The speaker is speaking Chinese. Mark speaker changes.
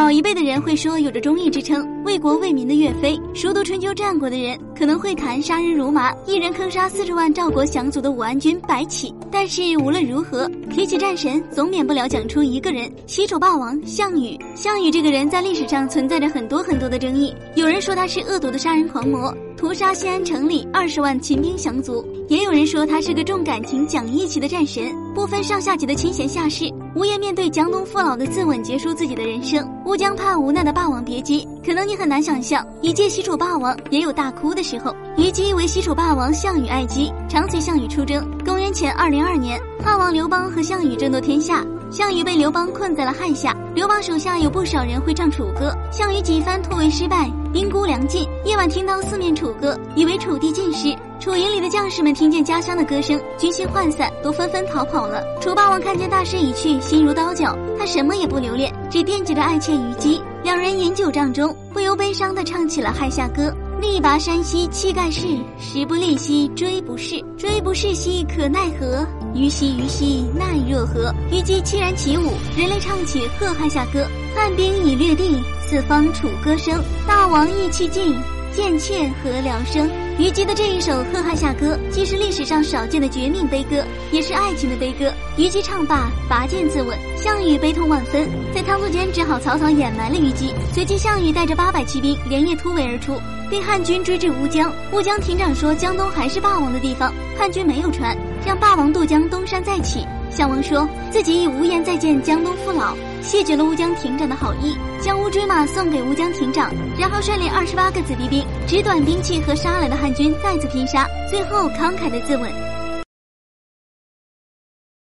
Speaker 1: 老一辈的人会说有着忠义之称、为国为民的岳飞；熟读春秋战国的人可能会谈杀人如麻、一人坑杀四十万赵国降卒的武安君白起。但是无论如何，提起战神，总免不了讲出一个人——西楚霸王项羽。项羽这个人在历史上存在着很多很多的争议，有人说他是恶毒的杀人狂魔。屠杀西安城里二十万秦兵降卒，也有人说他是个重感情、讲义气的战神，不分上下级的亲贤下士，无颜面对江东父老的自刎，结束自己的人生。乌江畔无奈的霸王别姬，可能你很难想象，一介西楚霸王也有大哭的时候。虞姬为西楚霸王项羽爱姬，常随项羽出征。公元前二零二年，汉王刘邦和项羽争夺天下。项羽被刘邦困在了汉下，刘邦手下有不少人会唱楚歌，项羽几番突围失败，兵孤粮尽。夜晚听到四面楚歌，以为楚地尽失。楚营里的将士们听见家乡的歌声，军心涣散，都纷纷逃跑了。楚霸王看见大势已去，心如刀绞，他什么也不留恋，只惦记着爱妾虞姬。两人饮酒帐中，不由悲伤地唱起了《汉下歌》。力拔山兮气盖世，时不利兮骓不逝，骓不逝兮可奈何？虞兮虞兮奈若何？虞姬凄然起舞，人类唱起《贺汉下歌》。汉兵已略地，四方楚歌声。大王意气尽，贱妾何聊生？虞姬的这一首《贺汉下歌》，既是历史上少见的绝命悲歌，也是爱情的悲歌。虞姬唱罢，拔剑自刎。项羽悲痛万分，在仓促间只好草草掩埋了虞姬。随即，项羽带着八百骑兵连夜突围而出。被汉军追至乌江，乌江亭长说江东还是霸王的地方，汉军没有船，让霸王渡江东山再起。项王说自己已无颜再见江东父老，谢绝了乌江亭长的好意，将乌骓马送给乌江亭长，然后率领二十八个子弟兵，只短兵器和杀来的汉军再次拼杀，最后慷慨的自刎。